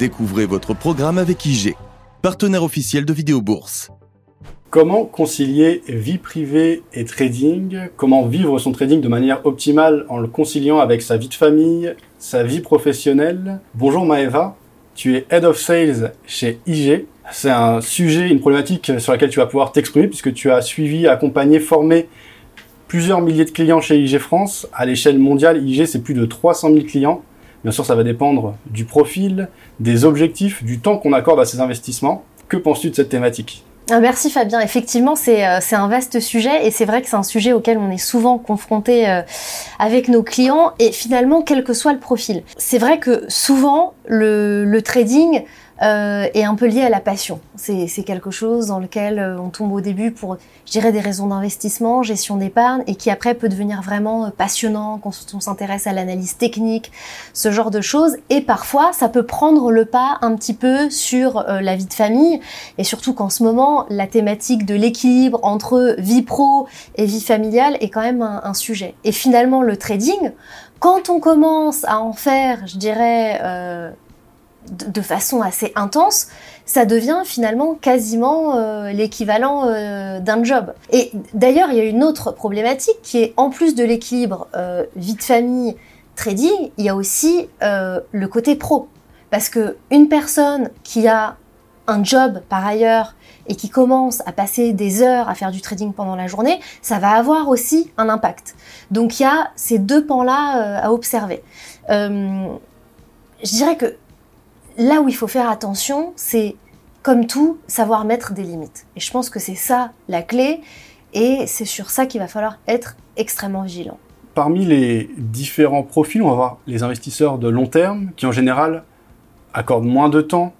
Découvrez votre programme avec IG, partenaire officiel de Vidéo Bourse. Comment concilier vie privée et trading? Comment vivre son trading de manière optimale en le conciliant avec sa vie de famille, sa vie professionnelle? Bonjour Maeva, tu es Head of Sales chez IG. C'est un sujet, une problématique sur laquelle tu vas pouvoir t'exprimer puisque tu as suivi, accompagné, formé plusieurs milliers de clients chez IG France. À l'échelle mondiale, IG, c'est plus de 300 000 clients. Bien sûr, ça va dépendre du profil, des objectifs, du temps qu'on accorde à ces investissements. Que penses-tu de cette thématique? Ah, merci Fabien. Effectivement, euh, c'est un vaste sujet et c'est vrai que c'est un sujet auquel on est souvent confronté euh, avec nos clients et finalement, quel que soit le profil. C'est vrai que souvent, le, le trading euh, est un peu lié à la passion. C'est quelque chose dans lequel euh, on tombe au début pour, je dirais, des raisons d'investissement, gestion d'épargne, et qui après peut devenir vraiment euh, passionnant quand on s'intéresse à l'analyse technique, ce genre de choses. Et parfois, ça peut prendre le pas un petit peu sur la vie de famille, et surtout qu'en ce moment, la thématique de l'équilibre entre vie pro et vie familiale est quand même un, sujet. Et finalement, le trading, quand on commence à en faire, je dirais, euh, de façon assez intense, ça devient finalement quasiment euh, l'équivalent euh, d'un job. Et d'ailleurs, il y a une autre problématique qui est en plus de l'équilibre euh, vie de famille, trading, il y a aussi le côté pro. Parce que une personne qui a un job par ailleurs et qui commence à passer des heures à faire du trading pendant la journée, ça va avoir aussi un impact. Donc il y a ces deux pans-là à observer. je dirais que là où il faut faire attention, c'est comme tout, savoir mettre des limites. Et je pense que c'est ça la clé, et c'est sur ça qu'il va falloir être extrêmement vigilant. Parmi les différents profils, on va voir les investisseurs de long terme, qui en général accordent moins de temps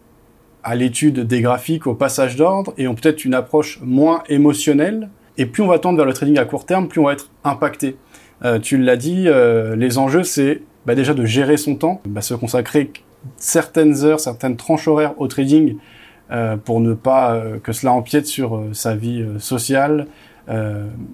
à l'étude des graphiques, au passage d'ordre, et ont peut-être une approche moins émotionnelle. Et plus on va tendre vers le trading à court terme, plus on va être impacté. Euh, tu l'as dit, euh, les enjeux, c'est bah, déjà de gérer son temps, bah, se consacrer certaines heures, certaines tranches horaires au trading euh, pour ne pas euh, que cela empiète sur euh, sa vie sociale,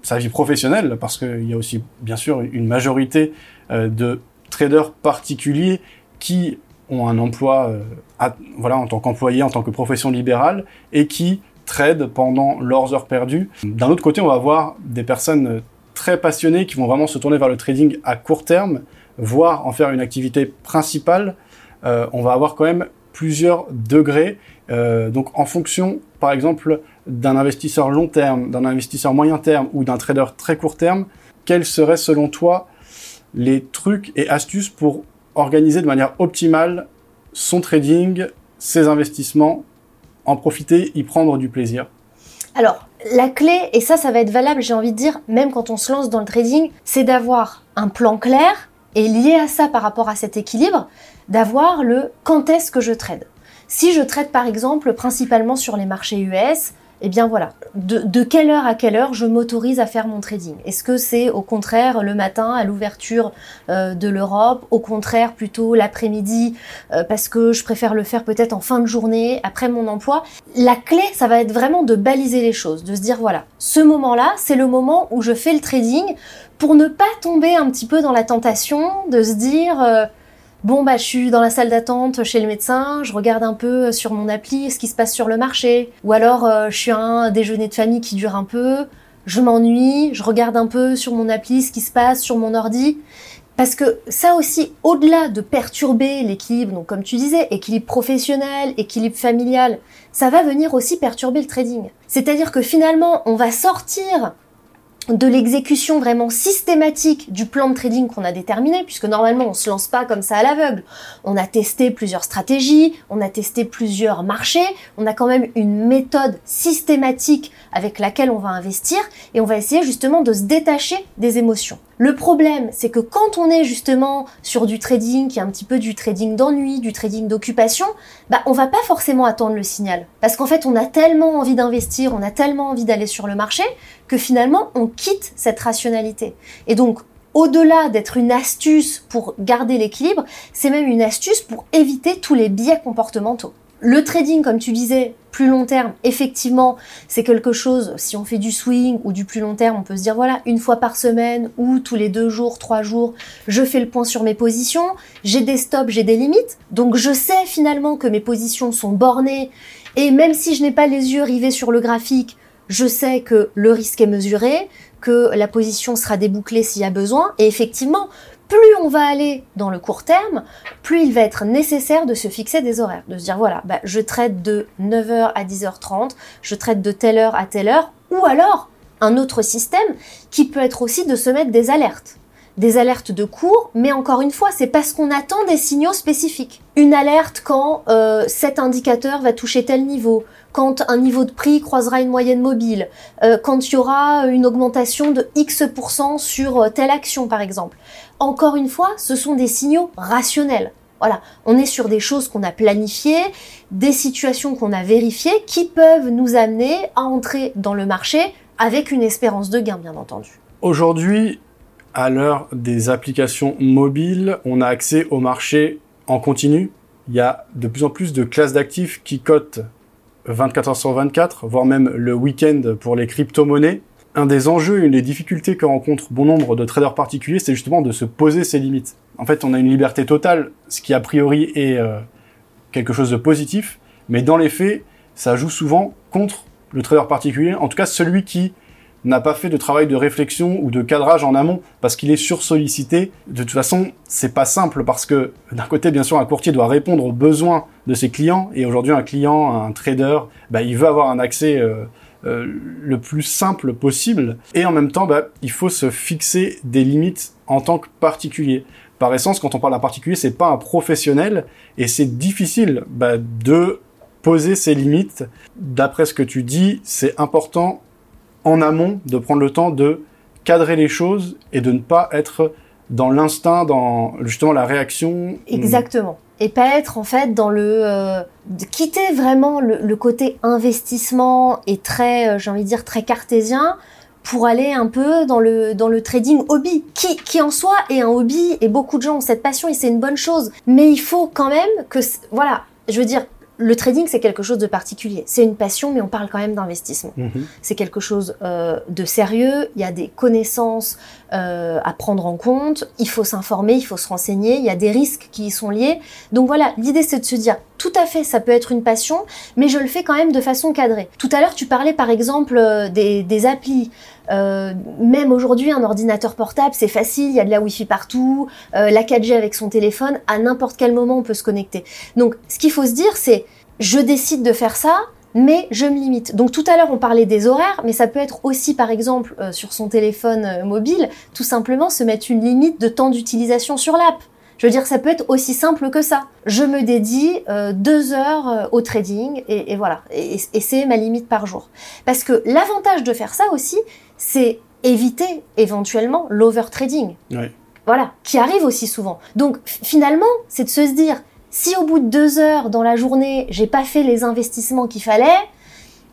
sa vie professionnelle, parce qu'il y a aussi bien sûr une majorité de traders particuliers qui ont un emploi en tant qu'employé, en tant que profession libérale, et qui tradent pendant leurs heures perdues. D'un autre côté, on va avoir des personnes très passionnées qui vont vraiment se tourner vers le trading à court terme, voire en faire une activité principale euh, on va avoir quand même plusieurs degrés. Euh, donc en fonction, par exemple, d'un investisseur long terme, d'un investisseur moyen terme ou d'un trader très court terme, quels seraient selon toi les trucs et astuces pour organiser de manière optimale son trading, ses investissements, en profiter, y prendre du plaisir? Alors, la clé, et ça, ça va être valable, j'ai envie de dire, même quand on se lance dans le trading, c'est d'avoir un plan clair et lié à ça par rapport à cet équilibre, d'avoir le quand est-ce que je trade. Si je trade par exemple principalement sur les marchés US, eh bien voilà, de, quelle heure à quelle heure je m'autorise à faire mon trading? Est-ce que c'est au contraire le matin à l'ouverture euh, de l'Europe, au contraire plutôt l'après-midi euh, parce que je préfère le faire peut-être en fin de journée, après mon emploi? La clé, ça va être vraiment de baliser les choses, de se dire voilà, ce moment-là, c'est le moment où je fais le trading pour ne pas tomber un petit peu dans la tentation de se dire... Euh, bon bah je suis dans la salle d'attente chez le médecin, je regarde un peu sur mon appli ce qui se passe sur le marché, ou alors euh, je suis à un déjeuner de famille qui dure un peu, je m'ennuie, je regarde un peu sur mon appli ce qui se passe sur mon ordi. Parce que ça aussi, au-delà de perturber l'équilibre, donc comme tu disais, équilibre professionnel, équilibre familial, ça va venir aussi perturber le trading. C'est-à-dire que finalement, on va sortir de l'exécution vraiment systématique du plan de trading qu'on a déterminé, puisque normalement on se lance pas comme ça à l'aveugle. On a testé plusieurs stratégies, on a testé plusieurs marchés, on a quand même une méthode systématique avec laquelle on va investir et on va essayer justement de se détacher des émotions. Le problème, c'est que quand on est justement sur du trading, qui est un petit peu du trading d'ennui, du trading d'occupation, bah on va pas forcément attendre le signal. Parce qu'en fait, on a tellement envie d'investir, on a tellement envie d'aller sur le marché, que finalement, on quitte cette rationalité. Et donc, au-delà d'être une astuce pour garder l'équilibre, c'est même une astuce pour éviter tous les biais comportementaux. Le trading, comme tu disais, plus long terme, effectivement, c'est quelque chose, si on fait du swing ou du plus long terme, on peut se dire, voilà, une fois par semaine ou tous les deux jours, trois jours, je fais le point sur mes positions, j'ai des stops, j'ai des limites, donc je sais finalement que mes positions sont bornées, et même si je n'ai pas les yeux rivés sur le graphique, je sais que le risque est mesuré, que la position sera débouclée s'il y a besoin, et effectivement, plus on va aller dans le court terme, plus il va être nécessaire de se fixer des horaires, de se dire voilà, bah, je traite de 9h à 10h30, je traite de telle heure à telle heure, ou alors un autre système qui peut être aussi de se mettre des alertes. Des alertes de cours, mais encore une fois, c'est parce qu'on attend des signaux spécifiques. Une alerte quand euh, cet indicateur va toucher tel niveau, quand un niveau de prix croisera une moyenne mobile, euh, quand il y aura une augmentation de X% sur euh, telle action par exemple. Encore une fois, ce sont des signaux rationnels. Voilà, on est sur des choses qu'on a planifiées, des situations qu'on a vérifiées qui peuvent nous amener à entrer dans le marché avec une espérance de gain, bien entendu. Aujourd'hui, à l'heure des applications mobiles, on a accès au marché en continu. Il y a de plus en plus de classes d'actifs qui cotent 24 heures sur 24, voire même le week-end pour les crypto-monnaies. Un des enjeux une des difficultés que rencontrent bon nombre de traders particuliers, c'est justement de se poser ses limites. En fait, on a une liberté totale, ce qui a priori est euh, quelque chose de positif, mais dans les faits, ça joue souvent contre le trader particulier, en tout cas celui qui n'a pas fait de travail de réflexion ou de cadrage en amont parce qu'il est sursollicité. De toute façon, c'est pas simple parce que d'un côté, bien sûr, un courtier doit répondre aux besoins de ses clients et aujourd'hui, un client, un trader, bah, il veut avoir un accès euh, euh, le plus simple possible et en même temps, bah, il faut se fixer des limites en tant que particulier. Par essence, quand on parle d'un particulier, c'est pas un professionnel et c'est difficile bah, de poser ses limites. D'après ce que tu dis, c'est important en amont de prendre le temps de cadrer les choses et de ne pas être dans l'instinct, dans justement la réaction. Exactement. Et pas être en fait dans le euh, quitter vraiment le, côté investissement et très, euh, j'ai envie de dire très cartésien pour aller un peu dans le dans le trading hobby qui qui en soi est un hobby et beaucoup de gens ont cette passion et c'est une bonne chose. Mais il faut quand même que voilà, je veux dire le trading, c'est quelque chose de particulier. C'est une passion, mais on parle quand même d'investissement. Mhm. C'est quelque chose euh, de sérieux. Il y a des connaissances euh, à prendre en compte. Il faut s'informer, il faut se renseigner. Il y a des risques qui y sont liés. Donc voilà, l'idée c'est de se dire, tout à fait, ça peut être une passion, mais je le fais quand même de façon cadrée. Tout à l'heure, tu parlais par exemple euh, des, applis. Euh, même aujourd'hui, un ordinateur portable, c'est facile, il y a de la Wi-Fi partout, euh, la 4G avec son téléphone, à n'importe quel moment, on peut se connecter. Donc, ce qu'il faut se dire, c'est je décide de faire ça, mais je me limite. Donc tout à l'heure, on parlait des horaires, mais ça peut être aussi, par exemple, sur son téléphone mobile, tout simplement se mettre une limite de temps d'utilisation sur l'app. Je veux dire, ça peut être aussi simple que ça. Je me dédie deux heures au trading et, voilà. Et, et c'est ma limite par jour. Parce que l'avantage de faire ça aussi, c'est éviter éventuellement l'overtrading. Voilà, qui arrive aussi souvent. Donc finalement, c'est de se dire, si au bout de deux heures dans la journée, j'ai pas fait les investissements qu'il fallait,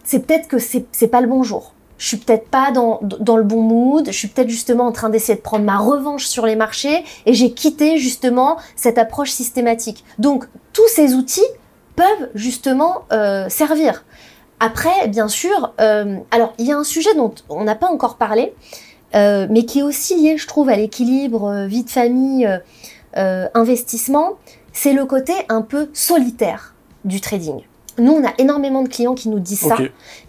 c'est peut-être que c'est pas le bon jour. Je suis peut-être pas dans, dans le bon mood, je suis peut-être justement en train d'essayer de prendre ma revanche sur les marchés et j'ai quitté justement cette approche systématique. Donc tous ces outils peuvent justement euh, servir. Après, bien sûr, euh, alors il y a un sujet dont on n'a pas encore parlé, euh, mais qui est aussi lié, je trouve, à l'équilibre vie de famille, investissement, c'est le côté un peu solitaire du trading. Nous, on a énormément de clients qui nous disent ça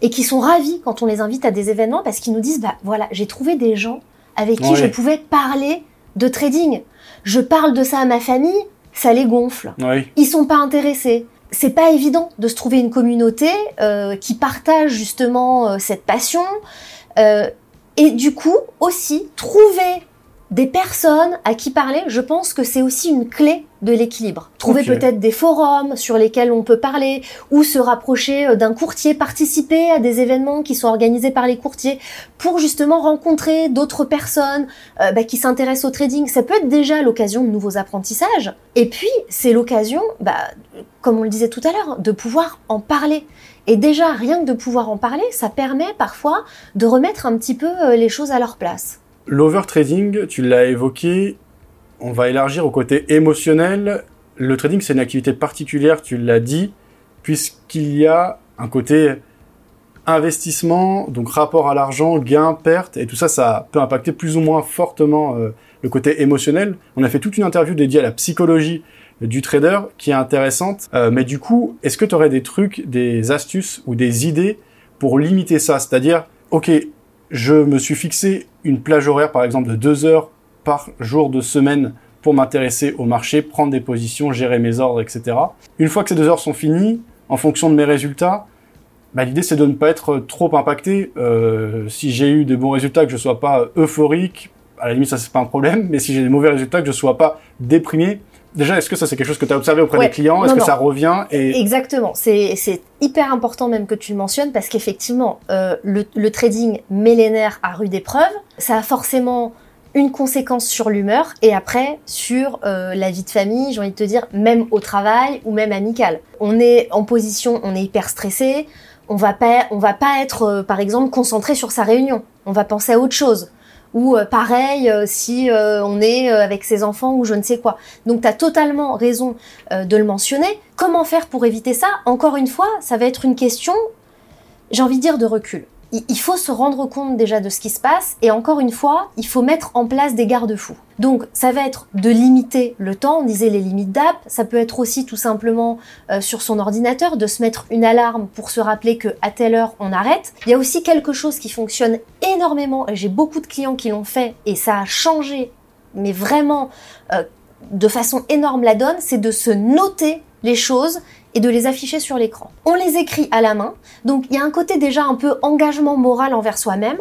et qui sont ravis quand on les invite à des événements parce qu'ils nous disent, bah voilà, j'ai trouvé des gens avec qui je pouvais parler de trading. Je parle de ça à ma famille, ça les gonfle. Oui. Ils sont pas intéressés c'est pas évident de se trouver une communauté euh, qui partage justement euh, cette passion euh, et du coup aussi trouver des personnes à qui parler, je pense que c'est aussi une clé de l'équilibre. Trouver peut-être des forums sur lesquels on peut parler ou se rapprocher euh, d'un courtier, participer à des événements qui sont organisés par les courtiers pour justement rencontrer d'autres personnes euh, bah, qui s'intéressent au trading. Ça peut être déjà l'occasion de nouveaux apprentissages. Et puis, c'est l'occasion, bah, comme on le disait tout à l'heure, de pouvoir en parler. Et déjà, rien que de pouvoir en parler, ça permet parfois de remettre un petit peu euh, les choses à leur place. L'overtrading, tu l'as évoqué, on va élargir au côté émotionnel. Le trading, c'est une activité particulière, tu l'as dit, puisqu'il y a un côté investissement, donc rapport à l'argent, gain, perte, et tout ça, ça peut impacter plus ou moins fortement euh, le côté émotionnel. On a fait toute une interview dédiée à la psychologie du trader qui est intéressante. Euh, mais du coup, est-ce que tu aurais des trucs, des astuces ou des idées pour limiter ça? C'est-à-dire, ok, je me suis fixé une plage horaire, par exemple, de deux heures par jour de semaine pour m'intéresser au marché, prendre des positions, gérer mes ordres, etc. Une fois que ces deux heures sont finies, en fonction de mes résultats, bah, l'idée c'est de ne pas être trop impacté. Euh, si j'ai eu des bons résultats, que je sois pas euphorique, à la limite ça c'est pas un problème, mais si j'ai des mauvais résultats, que je sois pas déprimé. Déjà, est-ce que ça c'est quelque chose que tu as observé auprès des clients? Est-ce que ça revient et... Exactement, c'est hyper important même que tu le mentionnes parce qu'effectivement, euh, le, le, trading millénaire a rude épreuve. Ça a forcément une conséquence sur l'humeur et après sur euh, la vie de famille, j'ai envie de te dire, même au travail ou même amical. On est en position, on est hyper stressé, on va pas, on va pas être, euh, par exemple, concentré sur sa réunion. On va penser à autre chose. Ou euh, pareil, euh, si on est avec ses enfants ou je ne sais quoi. Donc tu as totalement raison de le mentionner. Comment faire pour éviter ça? Encore une fois, ça va être une question, j'ai envie de dire, de recul il faut se rendre compte déjà de ce qui se passe et encore une fois, il faut mettre en place des garde-fous. Donc ça va être de limiter le temps, on disait les limites d'app, ça peut être aussi tout simplement euh, sur son ordinateur de se mettre une alarme pour se rappeler que à telle heure on arrête. Il y a aussi quelque chose qui fonctionne énormément et j'ai beaucoup de clients qui l'ont fait et ça a changé mais vraiment euh, de façon énorme la donne, c'est de se noter les choses et de les afficher sur l'écran. On les écrit à la main, donc il y a un côté déjà un peu engagement moral envers soi-même,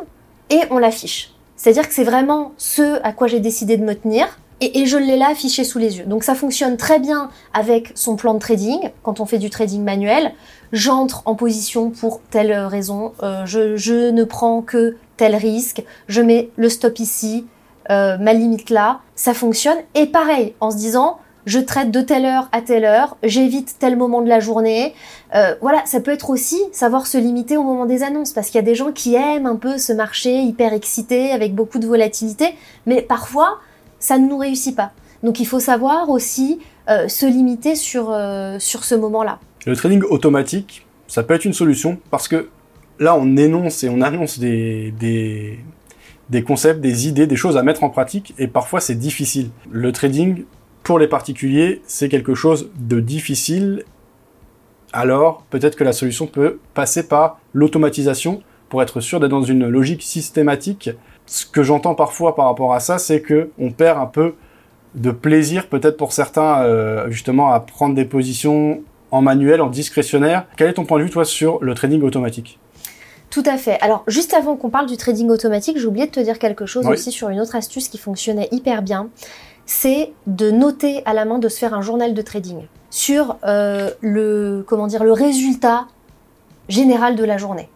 et on l'affiche. C'est-à-dire que c'est vraiment ce à quoi j'ai décidé de me tenir, et, je l'ai là affiché sous les yeux. Donc ça fonctionne très bien avec son plan de trading, quand on fait du trading manuel. J'entre en position pour telle raison, euh, je, ne prends que tel risque, je mets le stop ici, euh, ma limite là, ça fonctionne. Et pareil, en se disant, je traite de telle heure à telle heure, j'évite tel moment de la journée. Euh, voilà, ça peut être aussi savoir se limiter au moment des annonces, parce qu'il y a des gens qui aiment un peu ce marché hyper excité, avec beaucoup de volatilité, mais parfois, ça ne nous réussit pas. Donc il faut savoir aussi euh, se limiter sur, euh, sur ce moment-là. Le trading automatique, ça peut être une solution, parce que là, on énonce et on annonce des concepts, des idées, des choses à mettre en pratique, et parfois c'est difficile. Le trading, pour les particuliers, c'est quelque chose de difficile. Alors, peut-être que la solution peut passer par l'automatisation pour être sûr d'être dans une logique systématique. Ce que j'entends parfois par rapport à ça, c'est que on perd un peu de plaisir, peut-être pour certains, euh, justement, à prendre des positions en manuel, en discrétionnaire. Quel est ton point de vue, toi, sur le trading automatique? Tout à fait. Alors, juste avant qu'on parle du trading automatique, j'ai oublié de te dire quelque chose aussi sur une autre astuce qui fonctionnait hyper bien c'est de noter à la main, de se faire un journal de trading sur euh, le, comment dire, le résultat général de la journée.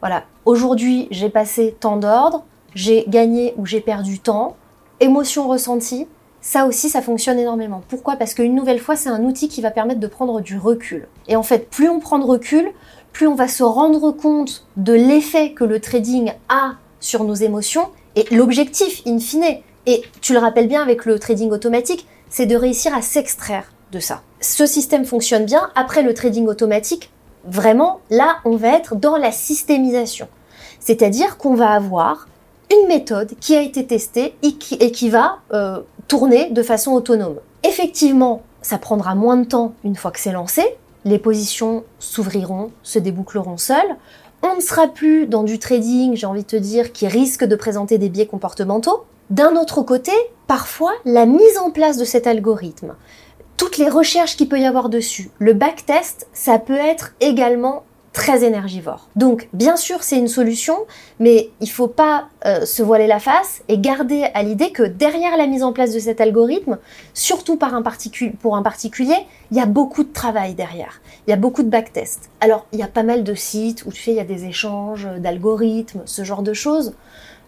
Voilà, aujourd'hui j'ai passé tant d'ordres, j'ai gagné ou j'ai perdu temps, émotion ressentie, ça aussi ça fonctionne énormément. Pourquoi? Parce qu'une nouvelle fois c'est un outil qui va permettre de prendre du recul. Et en fait, plus on prend de recul, plus on va se rendre compte de l'effet que le trading a sur nos émotions et l'objectif in fine et tu le rappelles bien avec le trading automatique, c'est de réussir à s'extraire de ça. Ce système fonctionne bien. Après le trading automatique, vraiment, là, on va être dans la systémisation. C'est-à-dire qu'on va avoir une méthode qui a été testée et qui, va euh, tourner de façon autonome. Effectivement, ça prendra moins de temps une fois que c'est lancé. Les positions s'ouvriront, se déboucleront seules. On ne sera plus dans du trading, j'ai envie de te dire, qui risque de présenter des biais comportementaux. D'un autre côté, parfois, la mise en place de cet algorithme, toutes les recherches qu'il peut y avoir dessus, le backtest, ça peut être également très énergivore. Donc, bien sûr, c'est une solution, mais il ne faut pas euh, se voiler la face et garder à l'idée que derrière la mise en place de cet algorithme, surtout pour un particulier, il y a beaucoup de travail derrière. Il y a beaucoup de backtest. Alors, il y a pas mal de sites où tu fais, il y a des échanges d'algorithmes, ce genre de choses.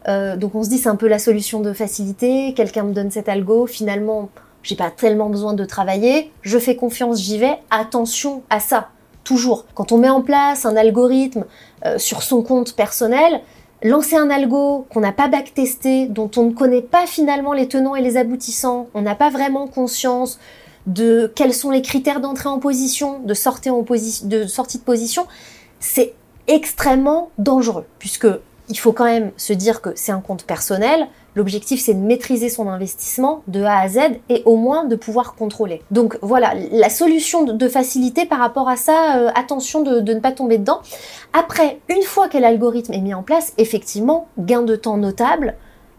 Euh, donc on se dit c'est un peu la solution de facilité, quelqu'un me donne cet algo, finalement j'ai pas tellement besoin de travailler, je fais confiance, j'y vais, attention à ça, toujours. Quand on met en place un algorithme euh, sur son compte personnel, lancer un algo qu'on n'a pas backtesté, dont on ne connaît pas finalement les tenants et les aboutissants, on n'a pas vraiment conscience de quels sont les critères d'entrée en position, de sortie, de sortie de position, c'est extrêmement dangereux. Puisque il faut quand même se dire que c'est un compte personnel. L'objectif, c'est de maîtriser son investissement de A à Z et au moins de pouvoir contrôler. Donc voilà, la solution de facilité par rapport à ça, euh, attention de, ne pas tomber dedans. Après, une fois que l'algorithme est mis en place, effectivement, gain de temps notable,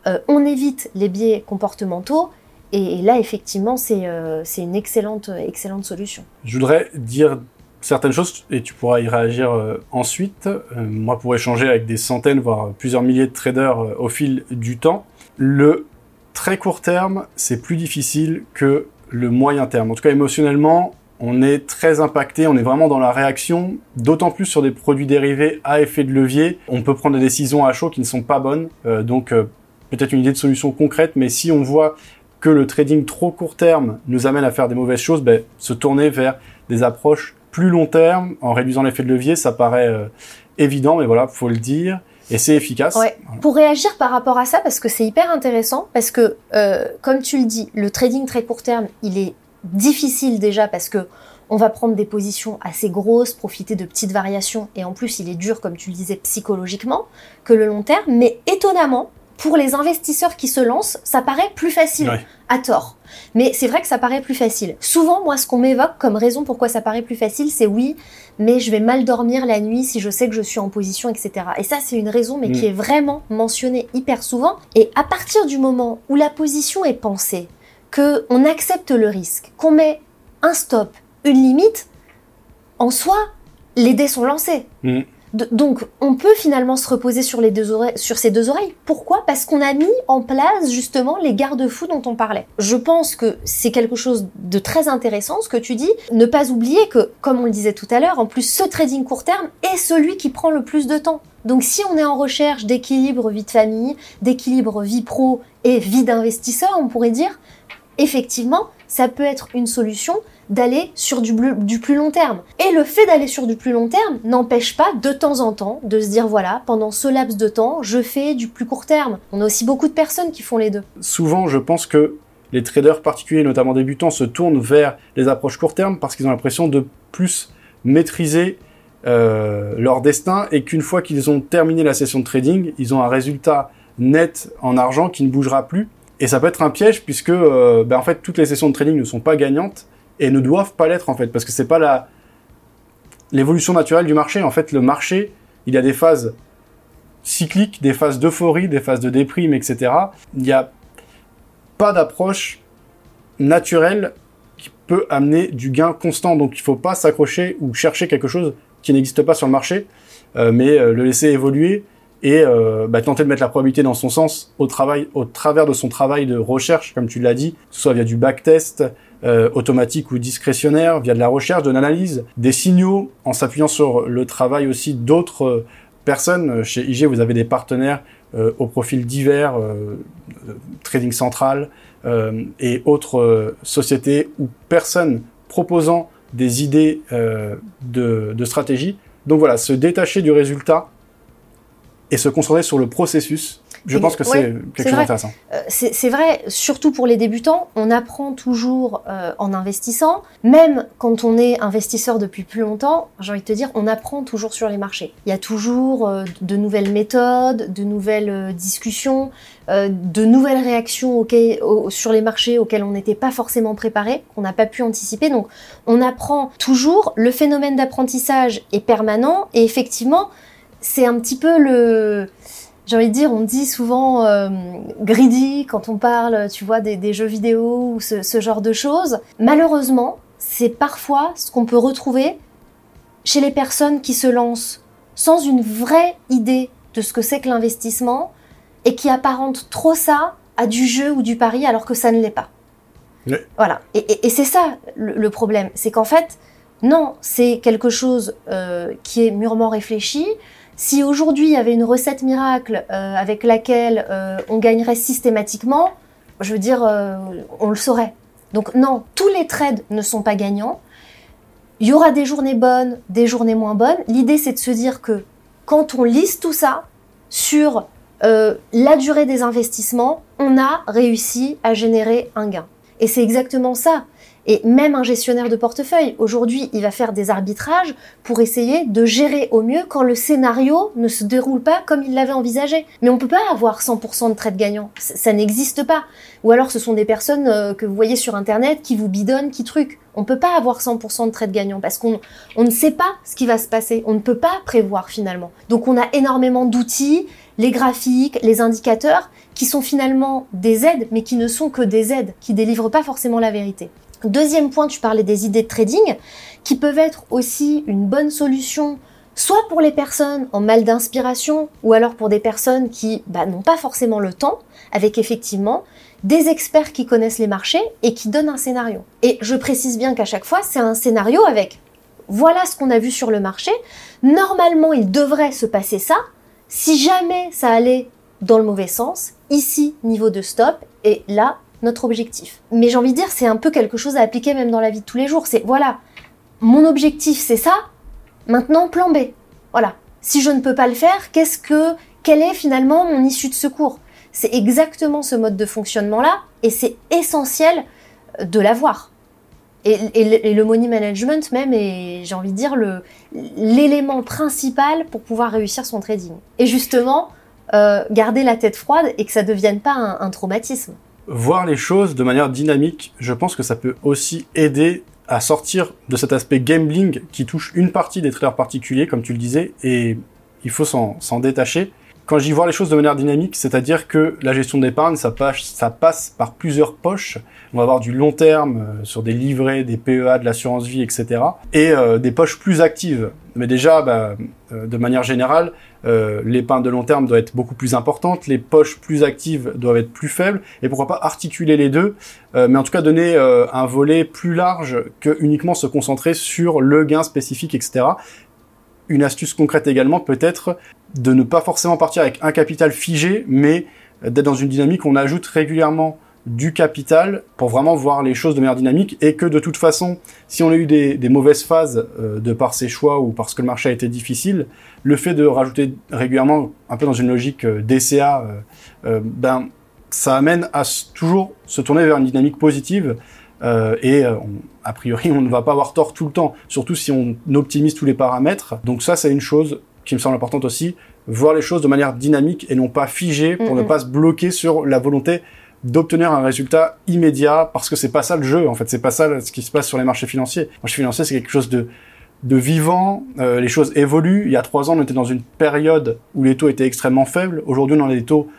euh, on évite les biais comportementaux et, là, effectivement, euh, c'est une excellente, excellente solution. Je voudrais dire certaines choses et tu pourras y réagir euh, ensuite. Euh, moi, pour échanger avec des centaines, voire plusieurs milliers de traders au fil du temps, le très court terme, c'est plus difficile que le moyen terme. En tout cas, émotionnellement, on est très impacté, on est vraiment dans la réaction, d'autant plus sur des produits dérivés à effet de levier. On peut prendre des décisions à chaud qui ne sont pas bonnes. donc, peut-être une idée de solution concrète, mais si on voit que le trading trop court terme nous amène à faire des mauvaises choses, ben, se tourner vers des approches plus long terme en réduisant l'effet de levier, ça paraît euh, évident, mais voilà, faut le dire. Et c'est efficace. Pour réagir par rapport à ça, parce que c'est hyper intéressant, parce que euh, comme tu le dis, le trading très court terme, il est difficile déjà parce que on va prendre des positions assez grosses, profiter de petites variations, et en plus il est dur, comme tu le disais, psychologiquement, que le long terme. Mais étonnamment, pour les investisseurs qui se lancent, ça paraît plus facile, à tort. Mais c'est vrai que ça paraît plus facile. Souvent, moi, ce qu'on m'évoque comme raison pourquoi ça paraît plus facile, c'est oui, mais je vais mal dormir la nuit si je sais que je suis en position, etc. Et ça, c'est une raison, mais qui mm. est vraiment mentionnée hyper souvent. Et à partir du moment où la position est pensée, que on accepte le risque, qu'on met un stop, une limite, en soi, les dés sont lancés. Donc, on peut finalement se reposer sur, sur ces deux oreilles. Pourquoi? Parce qu'on a mis en place justement les garde-fous dont on parlait. Je pense que c'est quelque chose de très intéressant ce que tu dis. Ne pas oublier que, comme on le disait tout à l'heure, en plus, ce trading court terme est celui qui prend le plus de temps. Donc, si on est en recherche d'équilibre vie de famille, d'équilibre vie pro et vie d'investisseur, on pourrait dire, effectivement, ça peut être une solution d'aller sur du, plus long terme. Et le fait d'aller sur du plus long terme n'empêche pas de temps en temps de se dire voilà, pendant ce laps de temps, je fais du plus court terme. On a aussi beaucoup de personnes qui font les deux. Souvent, je pense que les traders particuliers, notamment débutants, se tournent vers les approches court terme parce qu'ils ont l'impression de plus maîtriser euh, leur destin et qu'une fois qu'ils ont terminé la session de trading, ils ont un résultat net en argent qui ne bougera plus. Et ça peut être un piège puisque euh, ben, en fait toutes les sessions de trading ne sont pas gagnantes et ne doivent pas l'être en fait, parce que c'est pas la l'évolution naturelle du marché. En fait, le marché, il y a des phases cycliques, des phases d'euphorie, des phases de déprime, etc. Il n'y a pas d'approche naturelle qui peut amener du gain constant. Donc, il faut pas s'accrocher ou chercher quelque chose qui n'existe pas sur le marché, euh, mais euh, le laisser évoluer et euh, bah, tenter de mettre la probabilité dans son sens au travail, au travers de son travail de recherche, comme tu l'as dit, soit via du backtest, euh, automatique ou discrétionnaire, via de la recherche, de l'analyse, des signaux, en s'appuyant sur le travail aussi d'autres euh, personnes. Chez IG, vous avez des partenaires euh, au profil divers, Trading Central et autres sociétés ou personnes proposant des idées de stratégie. Donc voilà, se détacher du résultat et se concentrer sur le processus je pense que c'est quelque chose d'intéressant. Euh, c'est vrai, surtout pour les débutants, on apprend toujours euh, en investissant. Même quand on est investisseur depuis plus longtemps, j'ai envie de te dire, on apprend toujours sur les marchés. Il y a toujours euh, de nouvelles méthodes, de nouvelles discussions, de nouvelles réactions sur les marchés auxquelles on n'était pas forcément préparé, qu'on n'a pas pu anticiper. Donc, on apprend toujours. Le phénomène d'apprentissage est permanent et effectivement, c'est un petit peu le j'ai envie de dire, on dit souvent euh, greedy quand on parle, tu vois, des, jeux vidéo ou ce, genre de choses. Malheureusement, c'est parfois ce qu'on peut retrouver chez les personnes qui se lancent sans une vraie idée de ce que c'est que l'investissement et qui apparentent trop ça à du jeu ou du pari alors que ça ne l'est pas. Voilà. Et, c'est ça le, problème. C'est qu'en fait, non, c'est quelque chose euh, qui est mûrement réfléchi, si aujourd'hui il y avait une recette miracle euh, avec laquelle euh, on gagnerait systématiquement, je veux dire, euh, on le saurait. Donc non, tous les trades ne sont pas gagnants. Il y aura des journées bonnes, des journées moins bonnes. L'idée c'est de se dire que quand on lise tout ça sur la durée des investissements, on a réussi à générer un gain. Et c'est exactement ça. Et même un gestionnaire de portefeuille, aujourd'hui, il va faire des arbitrages pour essayer de gérer au mieux quand le scénario ne se déroule pas comme il l'avait envisagé. Mais on peut pas avoir 100% de trades gagnants. Ça, n'existe pas. Ou alors ce sont des personnes euh, que vous voyez sur Internet qui vous bidonnent, qui truquent. On peut pas avoir 100% de trades gagnants parce qu'on on ne sait pas ce qui va se passer. On ne peut pas prévoir finalement. Donc on a énormément d'outils, les graphiques, les indicateurs, qui sont finalement des aides, mais qui ne sont que des aides, qui délivrent pas forcément la vérité. Deuxième point, tu parlais des idées de trading, qui peuvent être aussi une bonne solution, soit pour les personnes en mal d'inspiration, ou alors pour des personnes qui bah, n'ont pas forcément le temps, avec effectivement des experts qui connaissent les marchés et qui donnent un scénario. Et je précise bien qu'à chaque fois, c'est un scénario avec voilà ce qu'on a vu sur le marché, normalement il devrait se passer ça, si jamais ça allait dans le mauvais sens, ici niveau de stop, et là notre objectif. Mais j'ai envie de dire, c'est un peu quelque chose à appliquer même dans la vie de tous les jours. C'est voilà, mon objectif c'est ça, maintenant plan B. Voilà. Si je ne peux pas le faire, qu'est-ce que, quelle est finalement mon issue de secours? C'est exactement ce mode de fonctionnement-là et c'est essentiel de l'avoir. Et, et, le money management même est, j'ai envie de dire, l'élément principal pour pouvoir réussir son trading. Et justement, euh, garder la tête froide et que ça ne devienne pas un traumatisme voir les choses de manière dynamique, je pense que ça peut aussi aider à sortir de cet aspect gambling qui touche une partie des traders particuliers, comme tu le disais, et il faut s'en détacher. Quand j'y vois les choses de manière dynamique, c'est-à-dire que la gestion d'épargne, ça passe, ça passe par plusieurs poches. On va avoir du long terme euh, sur des livrets, des PEA, de l'assurance vie, etc. Et euh, des poches plus actives. Mais déjà, bah, euh, de manière générale, l'épargne de long terme doit être beaucoup plus importante, les poches plus actives doivent être plus faibles, et pourquoi pas articuler les deux, mais en tout cas donner un volet plus large que uniquement se concentrer sur le gain spécifique, etc. Une astuce concrète également peut être de ne pas forcément partir avec un capital figé, mais d'être dans une dynamique où on ajoute régulièrement du capital pour vraiment voir les choses de manière dynamique et que de toute façon, si on a eu des, mauvaises phases euh, de par ses choix ou parce que le marché a été difficile, le fait de rajouter régulièrement un peu dans une logique euh, DCA, euh, ben ça amène à toujours se tourner vers une dynamique positive et a priori on ne va pas avoir tort tout le temps, surtout si on optimise tous les paramètres. Donc ça c'est une chose qui me semble importante aussi, voir les choses de manière dynamique et non pas figée pour ne pas se bloquer sur la volonté d'obtenir un résultat immédiat parce que c'est pas ça le jeu en fait. C'est pas ça ce qui se passe sur les marchés financiers. Les marchés financiers c'est quelque chose de de vivant. Euh, les choses évoluent. Il y a trois ans on était dans une période où les taux étaient extrêmement faibles. Aujourd'hui on a des taux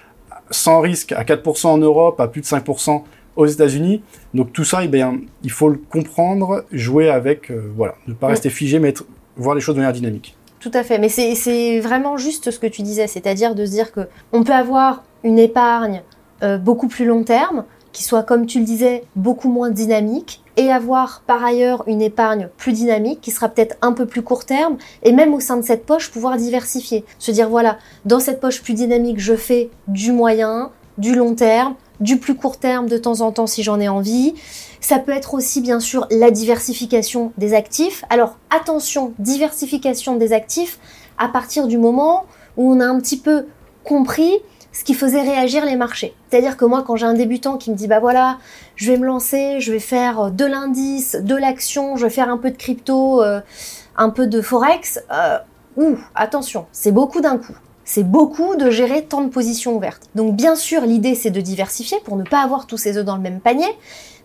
sans risque à 4% en Europe à plus de 5% aux États-Unis. Donc tout ça eh bien il faut le comprendre jouer avec euh, voilà. Ne pas rester figé mais voir les choses de manière dynamique tout à fait, mais c'est vraiment juste ce que tu disais, c'est-à-dire de se dire que on peut avoir une épargne euh, beaucoup plus long terme, qui soit, comme tu le disais, beaucoup moins dynamique, et avoir par ailleurs une épargne plus dynamique, qui sera peut-être un peu plus court terme, et même au sein de cette poche, pouvoir diversifier. Se dire, voilà, dans cette poche plus dynamique, je fais du moyen, du long terme, du plus court terme de temps en temps si j'en ai envie. Ça peut être aussi bien sûr la diversification des actifs. Alors attention, diversification des actifs à partir du moment où on a un petit peu compris ce qui faisait réagir les marchés. C'est-à-dire que moi, quand j'ai un débutant qui me dit, bah voilà, je vais me lancer, je vais faire de l'indice, de l'action, je vais faire un peu de crypto, euh, un peu de forex, euh, ouh, attention, c'est beaucoup d'un coup. C'est beaucoup de gérer tant de positions ouvertes. Donc bien sûr, l'idée c'est de diversifier pour ne pas avoir tous ses œufs dans le même panier,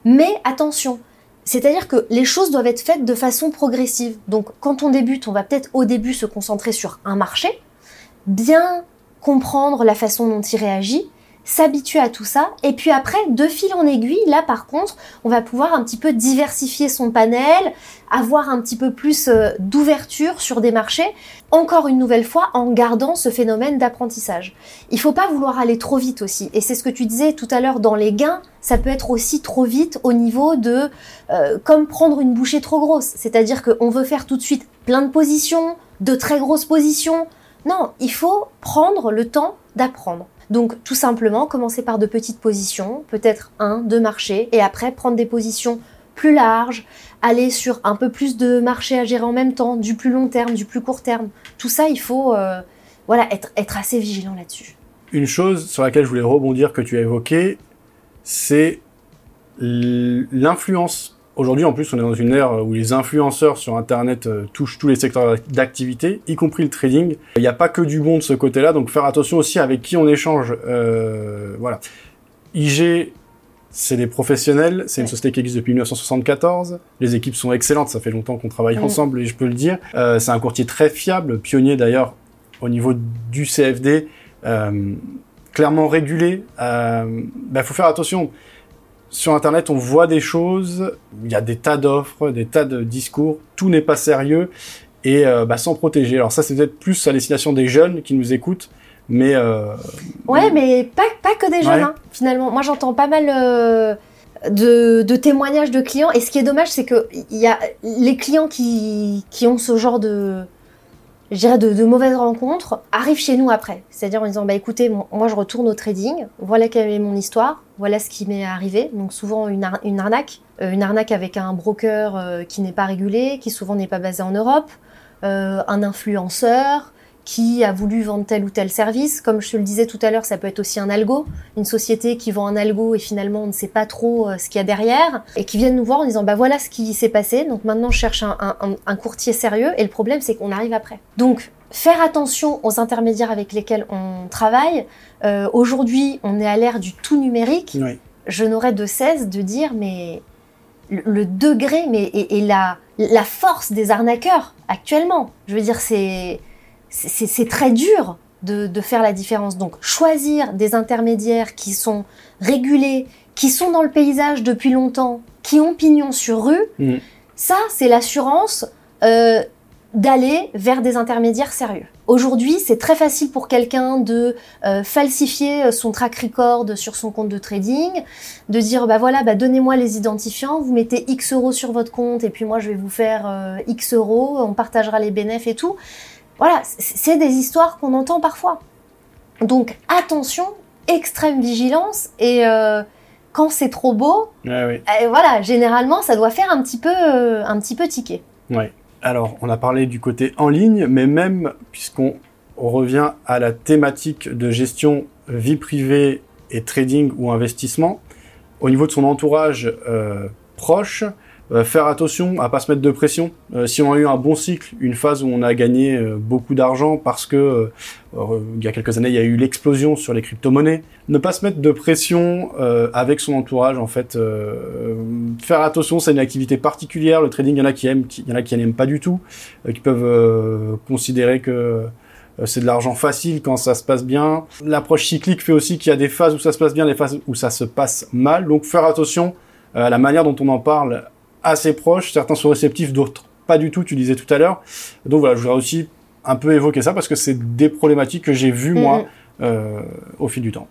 mais attention, c'est-à-dire que les choses doivent être faites de façon progressive. Donc quand on débute, on va peut-être au début se concentrer sur un marché, bien comprendre la façon dont il réagit, s'habituer à tout ça. Et puis après, de fil en aiguille, là par contre, on va pouvoir un petit peu diversifier son panel, avoir un petit peu plus euh, d'ouverture sur des marchés, encore une nouvelle fois en gardant ce phénomène d'apprentissage. Il faut pas vouloir aller trop vite aussi. Et c'est ce que tu disais tout à l'heure dans les gains, ça peut être aussi trop vite au niveau de euh, comme prendre une bouchée trop grosse. C'est-à-dire qu'on veut faire tout de suite plein de positions, de très grosses positions. Non, il faut prendre le temps d'apprendre. Donc tout simplement, commencer par de petites positions, peut-être un, deux marchés, et après prendre des positions plus larges, aller sur un peu plus de marchés à gérer en même temps, du plus long terme, du plus court terme. Tout ça, il faut euh, être, être assez vigilant là-dessus. Une chose sur laquelle je voulais rebondir que tu as évoqué, c'est l'influence Aujourd'hui, en plus, on est dans une ère où les influenceurs sur Internet euh, touchent tous les secteurs d'activité, y compris le trading. Il n'y a pas que du bon de ce côté-là, donc faire attention aussi avec qui on échange. Euh, voilà. IG, c'est des professionnels, c'est une société qui existe depuis 1974. Les équipes sont excellentes, ça fait longtemps qu'on travaille mm. ensemble et je peux le dire. Euh, c'est un courtier très fiable, pionnier d'ailleurs au niveau du CFD, euh, clairement régulé. Il bah, faut faire attention sur Internet, on voit des choses, il y a des tas d'offres, des tas de discours, tout n'est pas sérieux et euh, bah, sans protéger. Alors ça, c'est peut-être plus à destination des jeunes qui nous écoutent, mais... Euh, ouais, mais pas, pas que des jeunes, hein, finalement. Moi, j'entends pas mal euh, de, de, témoignages de clients, et ce qui est dommage, c'est que y a les clients qui, qui ont ce genre de je dirais, de, mauvaises rencontres arrivent chez nous après. C'est-à-dire en disant, bah écoutez, moi je retourne au trading, voilà quelle est mon histoire, voilà ce qui m'est arrivé. Donc souvent une, arnaque, euh, une arnaque avec un broker euh, qui n'est pas régulé, qui souvent n'est pas basé en Europe, euh, un influenceur, qui a voulu vendre tel ou tel service. Comme je te le disais tout à l'heure, ça peut être aussi un algo, une société qui vend un algo et finalement on ne sait pas trop euh, ce qu'il y a derrière et qui viennent nous voir en disant bah voilà ce qui s'est passé. Donc maintenant je cherche un, courtier sérieux et le problème c'est qu'on arrive après. Donc faire attention aux intermédiaires avec lesquels on travaille. Euh, aujourd'hui on est à l'ère du tout numérique. Je n'aurais de cesse de dire mais le, degré mais et, la la force des arnaqueurs actuellement. Je veux dire c'est c'est très dur de, faire la différence. Donc choisir des intermédiaires qui sont régulés, qui sont dans le paysage depuis longtemps, qui ont pignon sur rue, mm. ça c'est l'assurance euh, d'aller vers des intermédiaires sérieux. Aujourd'hui, c'est très facile pour quelqu'un de euh, falsifier son track record sur son compte de trading, de dire bah voilà, bah donnez-moi les identifiants, vous mettez X euros sur votre compte et puis moi je vais vous faire euh, X euros, on partagera les bénéfices et tout. Voilà, c'est des histoires qu'on entend parfois. Donc attention, extrême vigilance et euh, quand c'est trop beau, euh, voilà, généralement ça doit faire un petit peu, euh, un petit peu tiquer. Ouais. Alors on a parlé du côté en ligne, mais même puisqu'on revient à la thématique de gestion vie privée et trading ou investissement, au niveau de son entourage proche, euh, faire attention à pas se mettre de pression. Euh, si on a eu un bon cycle, une phase où on a gagné euh, beaucoup d'argent parce que il y a quelques années il y a eu l'explosion sur les crypto-monnaies, ne pas se mettre de pression avec son entourage en fait. faire attention, c'est une activité particulière. Le trading, il y en a qui aiment, il y en a qui n'aiment pas du tout, qui peuvent considérer que c'est de l'argent facile quand ça se passe bien. L'approche cyclique fait aussi qu'il y a des phases où ça se passe bien, des phases où ça se passe mal. Donc faire attention à la manière dont on en parle assez proches, certains sont réceptifs, d'autres pas du tout, tu disais tout à l'heure. Donc voilà, je voudrais aussi un peu évoquer ça parce que c'est des problématiques que j'ai vues moi euh, au fil du temps.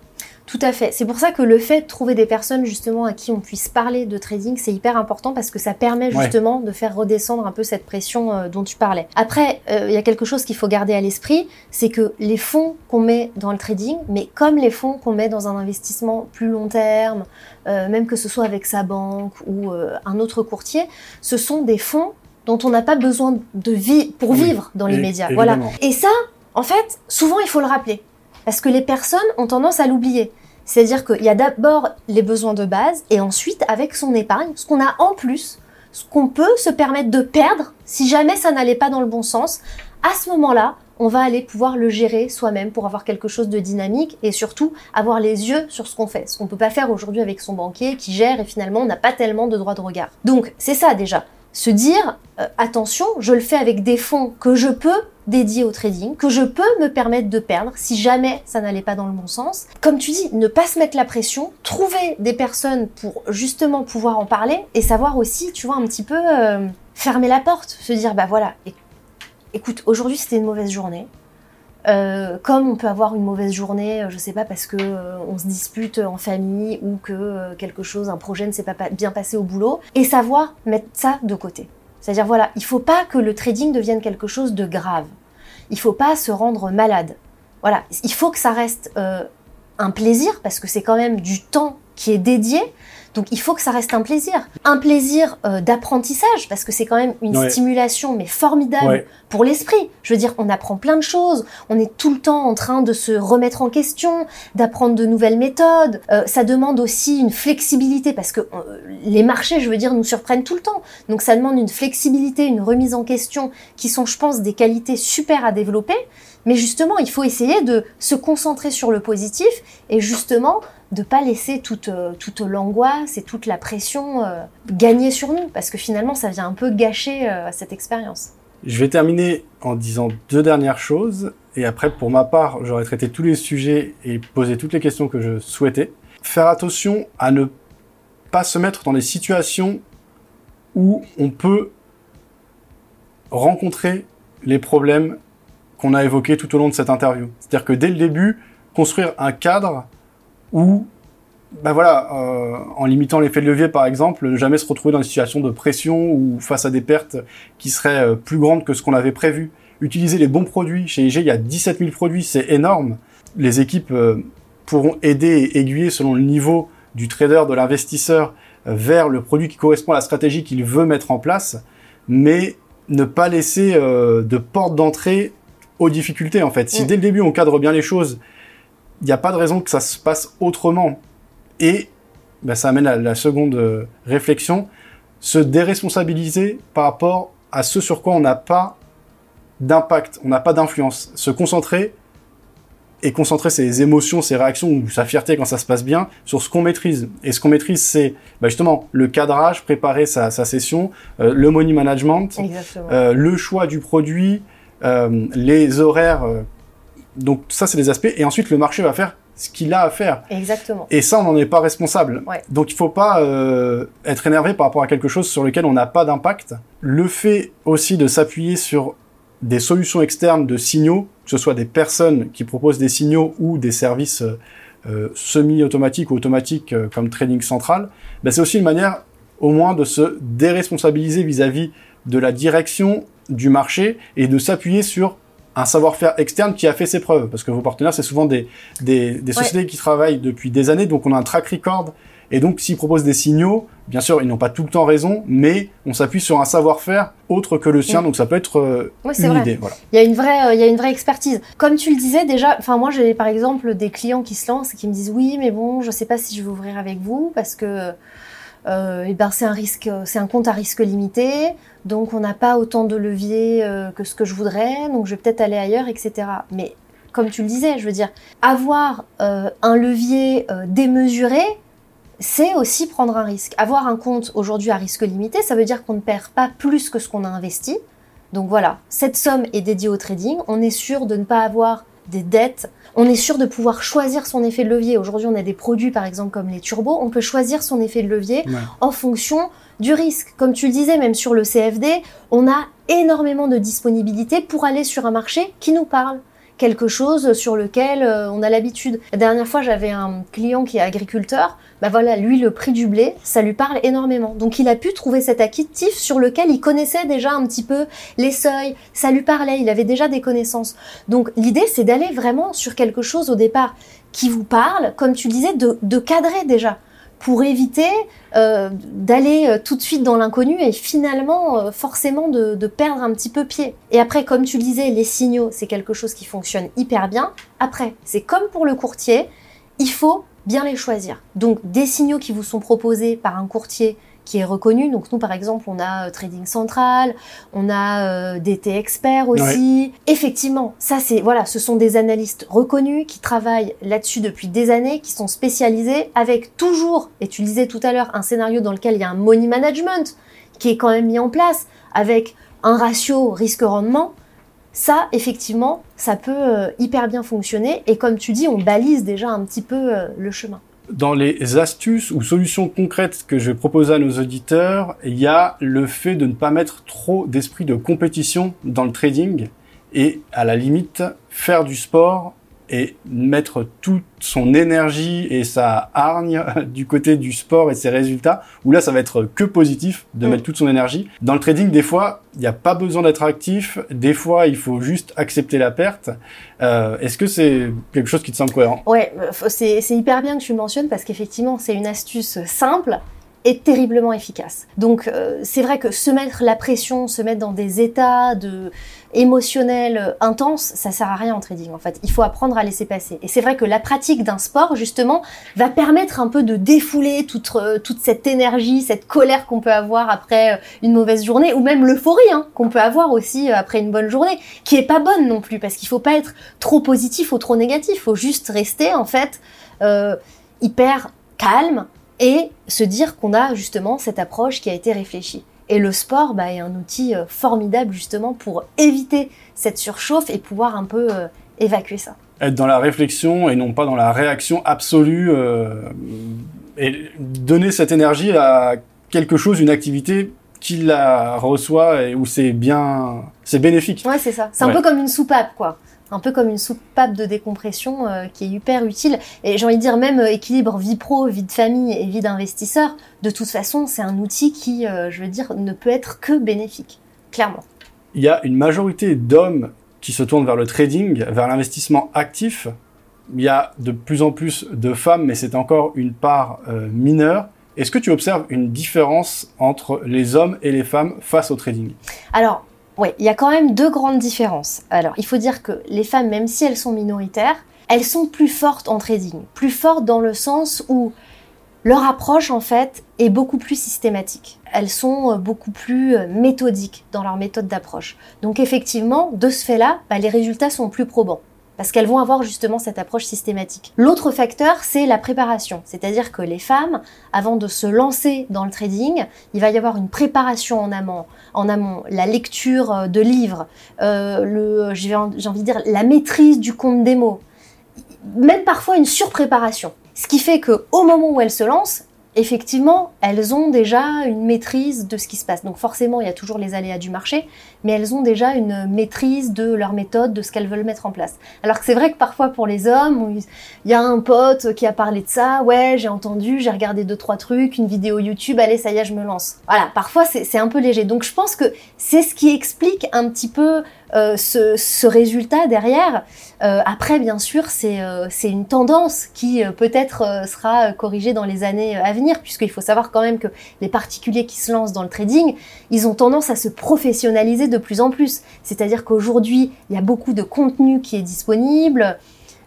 Tout à fait. C'est pour ça que le fait de trouver des personnes justement à qui on puisse parler de trading, c'est hyper important parce que ça permet justement de faire redescendre un peu cette pression euh, dont tu parlais. Après, euh, il y a quelque chose qu'il faut garder à l'esprit, c'est que les fonds qu'on met dans le trading, mais comme les fonds qu'on met dans un investissement plus long terme, euh, même que ce soit avec sa banque ou un autre courtier, ce sont des fonds dont on n'a pas besoin de vie pour vivre dans les médias. Voilà. Et ça, en fait, souvent il faut le rappeler. Parce que les personnes ont tendance à l'oublier. C'est-à-dire qu'il y a d'abord les besoins de base et ensuite, avec son épargne, ce qu'on a en plus, ce qu'on peut se permettre de perdre si jamais ça n'allait pas dans le bon sens, à ce moment-là, on va aller pouvoir le gérer soi-même pour avoir quelque chose de dynamique et surtout avoir les yeux sur ce qu'on fait. Ce qu'on ne peut pas faire aujourd'hui avec son banquier qui gère et finalement on n'a pas tellement de droit de regard. Donc c'est ça déjà se dire euh, attention, je le fais avec des fonds que je peux dédier au trading, que je peux me permettre de perdre si jamais ça n'allait pas dans le bon sens. Comme tu dis, ne pas se mettre la pression, trouver des personnes pour justement pouvoir en parler et savoir aussi, tu vois, un petit peu euh, fermer la porte, se dire bah voilà, écoute, aujourd'hui c'était une mauvaise journée. Euh, comme on peut avoir une mauvaise journée, euh, je sais pas, parce que euh, on se dispute en famille ou que quelque chose, un projet ne s'est pas bien passé au boulot, et savoir mettre ça de côté. C'est-à-dire voilà, il faut pas que le trading devienne quelque chose de grave. Il faut pas se rendre malade. Voilà, il faut que ça reste un plaisir parce que c'est quand même du temps qui est dédié. Donc il faut que ça reste un plaisir. Un plaisir euh, d'apprentissage, parce que c'est quand même une Ouais. stimulation, mais formidable Ouais. pour l'esprit. Je veux dire, on apprend plein de choses, on est tout le temps en train de se remettre en question, d'apprendre de nouvelles méthodes. Euh, ça demande aussi une flexibilité, parce que euh, les marchés, je veux dire, nous surprennent tout le temps. Donc ça demande une flexibilité, une remise en question, qui sont, je pense, des qualités super à développer. Mais justement, il faut essayer de se concentrer sur le positif et justement de pas laisser toute, euh, toute l'angoisse et toute la pression euh, gagner sur nous, parce que finalement, ça vient un peu gâcher euh, cette expérience. Je vais terminer en disant deux dernières choses, et après, pour ma part, j'aurai traité tous les sujets et posé toutes les questions que je souhaitais. Faire attention à ne pas se mettre dans des situations où on peut rencontrer les problèmes qu'on a évoqués tout au long de cette interview. C'est-à-dire que dès le début, construire un cadre où, ben voilà, euh, en limitant l'effet de levier par exemple, ne jamais se retrouver dans des situations de pression ou face à des pertes qui seraient euh, plus grandes que ce qu'on avait prévu. Utiliser les bons produits. Chez IG, il y a 17 000 produits, c'est énorme. Les équipes euh, pourront aider et aiguiller selon le niveau du trader, de l'investisseur, euh, vers le produit qui correspond à la stratégie qu'il veut mettre en place, mais ne pas laisser de porte d'entrée aux difficultés en fait. Si Mm. dès le début on cadre bien les choses, il n'y a pas de raison que ça se passe autrement. Et ben, ça amène à la seconde euh, réflexion, se déresponsabiliser par rapport à ce sur quoi on n'a pas d'impact, on n'a pas d'influence. Se concentrer et concentrer ses émotions, ses réactions ou sa fierté quand ça se passe bien sur ce qu'on maîtrise. Et ce qu'on maîtrise, c'est ben, justement le cadrage, préparer sa, sa session, euh, le money management, euh, le choix du produit, euh, les horaires. Donc ça, c'est des aspects. Et ensuite, le marché va faire ce qu'il a à faire. Exactement. Et ça, on n'en est pas responsable. Ouais. Donc il faut pas euh, être énervé par rapport à quelque chose sur lequel on n'a pas d'impact. Le fait aussi de s'appuyer sur des solutions externes de signaux, que ce soit des personnes qui proposent des signaux ou des services euh, euh, semi-automatiques ou automatiques euh, comme Trading Central, ben, c'est aussi une manière au moins de se déresponsabiliser vis-à-vis de la direction du marché et de s'appuyer sur un savoir-faire externe qui a fait ses preuves. Parce que vos partenaires, c'est souvent des, des, des Ouais. sociétés qui travaillent depuis des années, donc on a un track record. Et donc, s'ils proposent des signaux, bien sûr, ils n'ont pas tout le temps raison, mais on s'appuie sur un savoir-faire autre que le sien, Mm. donc ça peut être euh, une vrai. idée. Voilà. Il y a une vraie, euh, il y a une vraie expertise. Comme tu le disais déjà, enfin moi j'ai par exemple des clients qui se lancent et qui me disent oui mais bon je sais pas si je vais ouvrir avec vous parce que euh, eh ben c'est un risque, c'est un compte à risque limité, donc on n'a pas autant de levier euh, que ce que je voudrais, donc je vais peut-être aller ailleurs, etc. Mais comme tu le disais, je veux dire, avoir euh, un levier démesuré, c'est aussi prendre un risque. Avoir un compte aujourd'hui à risque limité, ça veut dire qu'on ne perd pas plus que ce qu'on a investi. Donc voilà, cette somme est dédiée au trading. On est sûr de ne pas avoir des dettes. On est sûr de pouvoir choisir son effet de levier. Aujourd'hui, on a des produits, par exemple, comme les turbos. On peut choisir son effet de levier Ouais. en fonction du risque. Comme tu le disais, même sur le CFD, on a énormément de disponibilité pour aller sur un marché qui nous parle. Quelque chose sur lequel euh, on a l'habitude. La dernière fois, j'avais un client qui est agriculteur. Bah voilà, lui, le prix du blé, ça lui parle énormément. Donc, il a pu trouver cet actif sur lequel il connaissait déjà un petit peu les seuils. Ça lui parlait, il avait déjà des connaissances. Donc, l'idée, c'est d'aller vraiment sur quelque chose au départ qui vous parle, comme tu disais, de, de cadrer déjà pour éviter euh, d'aller euh, tout de suite dans l'inconnu et finalement euh, forcément de, de perdre un petit peu pied. Et après, comme tu le disais, les signaux, c'est quelque chose qui fonctionne hyper bien. Après, c'est comme pour le courtier, il faut bien les choisir. Donc des signaux qui vous sont proposés par un courtier qui est reconnu. Donc nous, par exemple, on a euh, Trading Central, on a euh, DT Expert aussi. Effectivement, ça c'est voilà, ce sont des analystes reconnus qui travaillent là-dessus depuis des années, qui sont spécialisés avec toujours, et tu le disais tout à l'heure, un scénario dans lequel il y a un money management qui est quand même mis en place avec un ratio risque-rendement. Ça, effectivement, ça peut euh, hyper bien fonctionner. Et comme tu dis, on balise déjà un petit peu le chemin. Dans les astuces ou solutions concrètes que je vais proposer à nos auditeurs, il y a le fait de ne pas mettre trop d'esprit de compétition dans le trading et à la limite faire du sport et mettre toute son énergie et sa hargne du côté du sport et ses résultats, où là ça va être que positif de Mm. mettre toute son énergie. Dans le trading, des fois, il n'y a pas besoin d'être actif, des fois il faut juste accepter la perte. Euh, Est-ce que c'est quelque chose qui te semble cohérent? Ouais, euh, c'est hyper bien que tu le mentionnes parce qu'effectivement, c'est une astuce simple est terriblement efficace. Donc euh, c'est vrai que se mettre la pression, se mettre dans des états de émotionnels intenses, ça sert à rien en trading en fait. Il faut apprendre à laisser passer. Et c'est vrai que la pratique d'un sport justement va permettre un peu de défouler toute, euh, toute cette énergie, cette colère qu'on peut avoir après euh, une mauvaise journée ou même l'euphorie hein, qu'on peut avoir aussi après une bonne journée, qui est pas bonne non plus parce qu'il faut pas être trop positif ou trop négatif. Il faut juste rester en fait hyper calme et se dire qu'on a justement cette approche qui a été réfléchie. Et le sport bah, est un outil euh, formidable justement pour éviter cette surchauffe et pouvoir un peu euh, évacuer ça. Être dans la réflexion et non pas dans la réaction absolue euh, et donner cette énergie à quelque chose, une activité qui la reçoit et où c'est bien, c'est bénéfique. Ouais, c'est ça. C'est un peu comme une soupape, quoi un peu comme une soupape de décompression euh, qui est hyper utile. Et j'ai envie de dire même euh, équilibre vie pro, vie de famille et vie d'investisseur, de toute façon, c'est un outil qui, euh, je veux dire, ne peut être que bénéfique, clairement. Il y a une majorité d'hommes qui se tournent vers le trading, vers l'investissement actif. Il y a de plus en plus de femmes, mais c'est encore une part mineure. Est-ce que tu observes une différence entre les hommes et les femmes face au trading? Alors, oui, il y a quand même deux grandes différences. Alors, il faut dire que les femmes, même si elles sont minoritaires, elles sont plus fortes en trading. Plus fortes dans le sens où leur approche, en fait, est beaucoup plus systématique. Elles sont euh, beaucoup plus euh, méthodiques dans leur méthode d'approche. Donc, effectivement, de ce fait-là, bah, les résultats sont plus probants parce qu'elles vont avoir justement cette approche systématique. L'autre facteur, c'est la préparation, c'est-à-dire que les femmes, avant de se lancer dans le trading, il va y avoir une préparation en amont, en amont, la lecture euh, de livres, euh, j'ai envie de dire la maîtrise du compte démo, même parfois une surpréparation. Ce qui fait que au moment où elles se lancent, effectivement, elles ont déjà une maîtrise de ce qui se passe. Donc forcément, il y a toujours les aléas du marché, mais elles ont déjà une maîtrise de leur méthode, de ce qu'elles veulent mettre en place. Alors que c'est vrai que parfois pour les hommes, il y a un pote qui a parlé de ça, ouais, j'ai entendu, j'ai regardé deux trois trucs, une vidéo YouTube, allez, ça y est, je me lance. Voilà, parfois c'est un peu léger. Donc je pense que c'est ce qui explique un petit peu euh, ce, résultat derrière. Euh, après, bien sûr, c'est euh, une tendance qui peut-être sera corrigée dans les années à venir, puisqu'il faut savoir quand même que les particuliers qui se lancent dans le trading, ils ont tendance à se professionnaliser de plus en plus. C'est-à-dire qu'aujourd'hui, il y a beaucoup de contenu qui est disponible.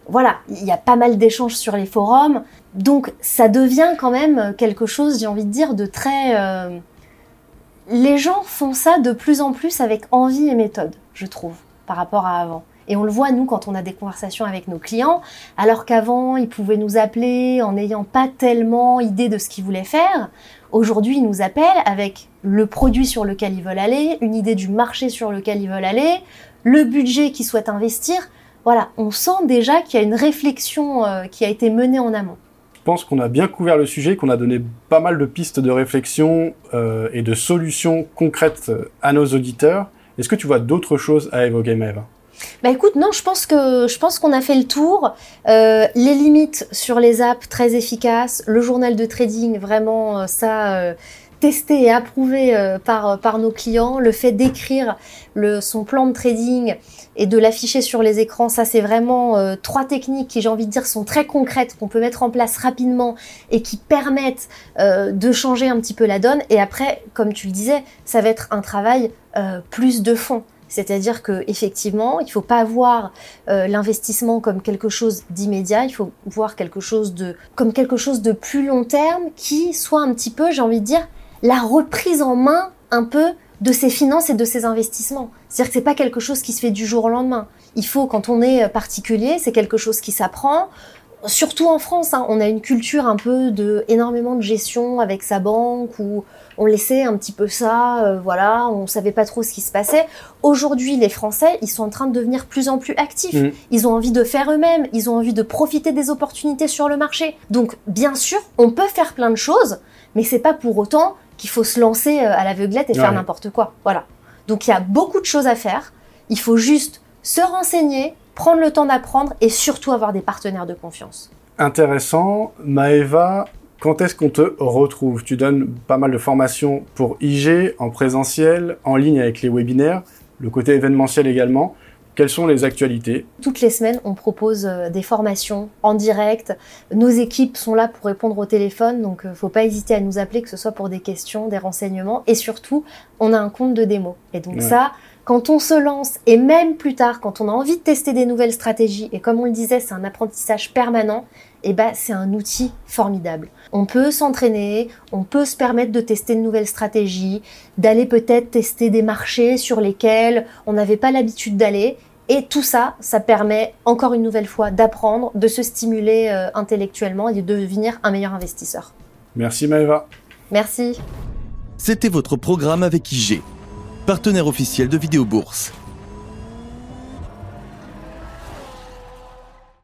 Voilà, il y a pas mal d'échanges sur les forums. Donc, ça devient quand même quelque chose, j'ai envie de dire, de très les gens font ça de plus en plus avec envie et méthode, je trouve, par rapport à avant. Et on le voit, nous, quand on a des conversations avec nos clients, alors qu'avant, ils pouvaient nous appeler en n'ayant pas tellement idée de ce qu'ils voulaient faire. Aujourd'hui, ils nous appellent avec le produit sur lequel ils veulent aller, une idée du marché sur lequel ils veulent aller, le budget qu'ils souhaitent investir. Voilà, on sent déjà qu'il y a une réflexion euh, qui a été menée en amont. Je pense qu'on a bien couvert le sujet, qu'on a donné pas mal de pistes de réflexion euh, et de solutions concrètes euh, à nos auditeurs. Est-ce que tu vois d'autres choses à évoquer, Maëva bah écoute, non, je pense que je pense qu'on a fait le tour. Euh, les limites sur les apps très efficaces, le journal de trading, vraiment ça, testé et approuvé euh, par, par nos clients. Le fait d'écrire son plan de trading et de l'afficher sur les écrans, ça c'est vraiment euh, trois techniques qui j'ai envie de dire sont très concrètes, qu'on peut mettre en place rapidement et qui permettent euh, de changer un petit peu la donne. Et après, comme tu le disais, ça va être un travail plus de fond. C'est-à-dire que effectivement, il faut pas voir l'investissement comme quelque chose d'immédiat, il faut voir quelque chose de comme quelque chose de plus long terme qui soit un petit peu, j'ai envie de dire, la reprise en main un peu de ses finances et de ses investissements. C'est-à-dire que c'est pas quelque chose qui se fait du jour au lendemain. Il faut, quand on est particulier, c'est quelque chose qui s'apprend. Surtout en France, hein, on a une culture un peu de énormément de gestion avec sa banque où on laissait un petit peu ça, euh, voilà, on savait pas trop ce qui se passait. Aujourd'hui, les Français, ils sont en train de devenir plus en plus actifs. Mmh. Ils ont envie de faire eux-mêmes, ils ont envie de profiter des opportunités sur le marché. Donc, bien sûr, on peut faire plein de choses, mais c'est pas pour autant qu'il faut se lancer euh, à l'aveuglette et faire n'importe quoi. Voilà. Donc il y a beaucoup de choses à faire. Il faut juste se renseigner, prendre le temps d'apprendre et surtout avoir des partenaires de confiance. Intéressant. Maëva, quand est-ce qu'on te retrouve? Tu donnes pas mal de formations pour IG, en présentiel, en ligne avec les webinaires, le côté événementiel également. Quelles sont les actualités Toutes les semaines, on propose euh, des formations en direct. Nos équipes sont là pour répondre au téléphone, donc ne euh, faut pas hésiter à nous appeler, que ce soit pour des questions, des renseignements. Et surtout, on a un compte de démo. Et donc ça, quand on se lance, et même plus tard, quand on a envie de tester des nouvelles stratégies, et comme on le disait, c'est un apprentissage permanent, eh ben, c'est un outil formidable. On peut s'entraîner, on peut se permettre de tester de nouvelles stratégies, d'aller peut-être tester des marchés sur lesquels on n'avait pas l'habitude d'aller, et tout ça, ça permet encore une nouvelle fois d'apprendre, de se stimuler euh, intellectuellement et de devenir un meilleur investisseur. Merci Maëva. Merci. C'était votre programme avec IG, partenaire officiel de Vidéo Bourse.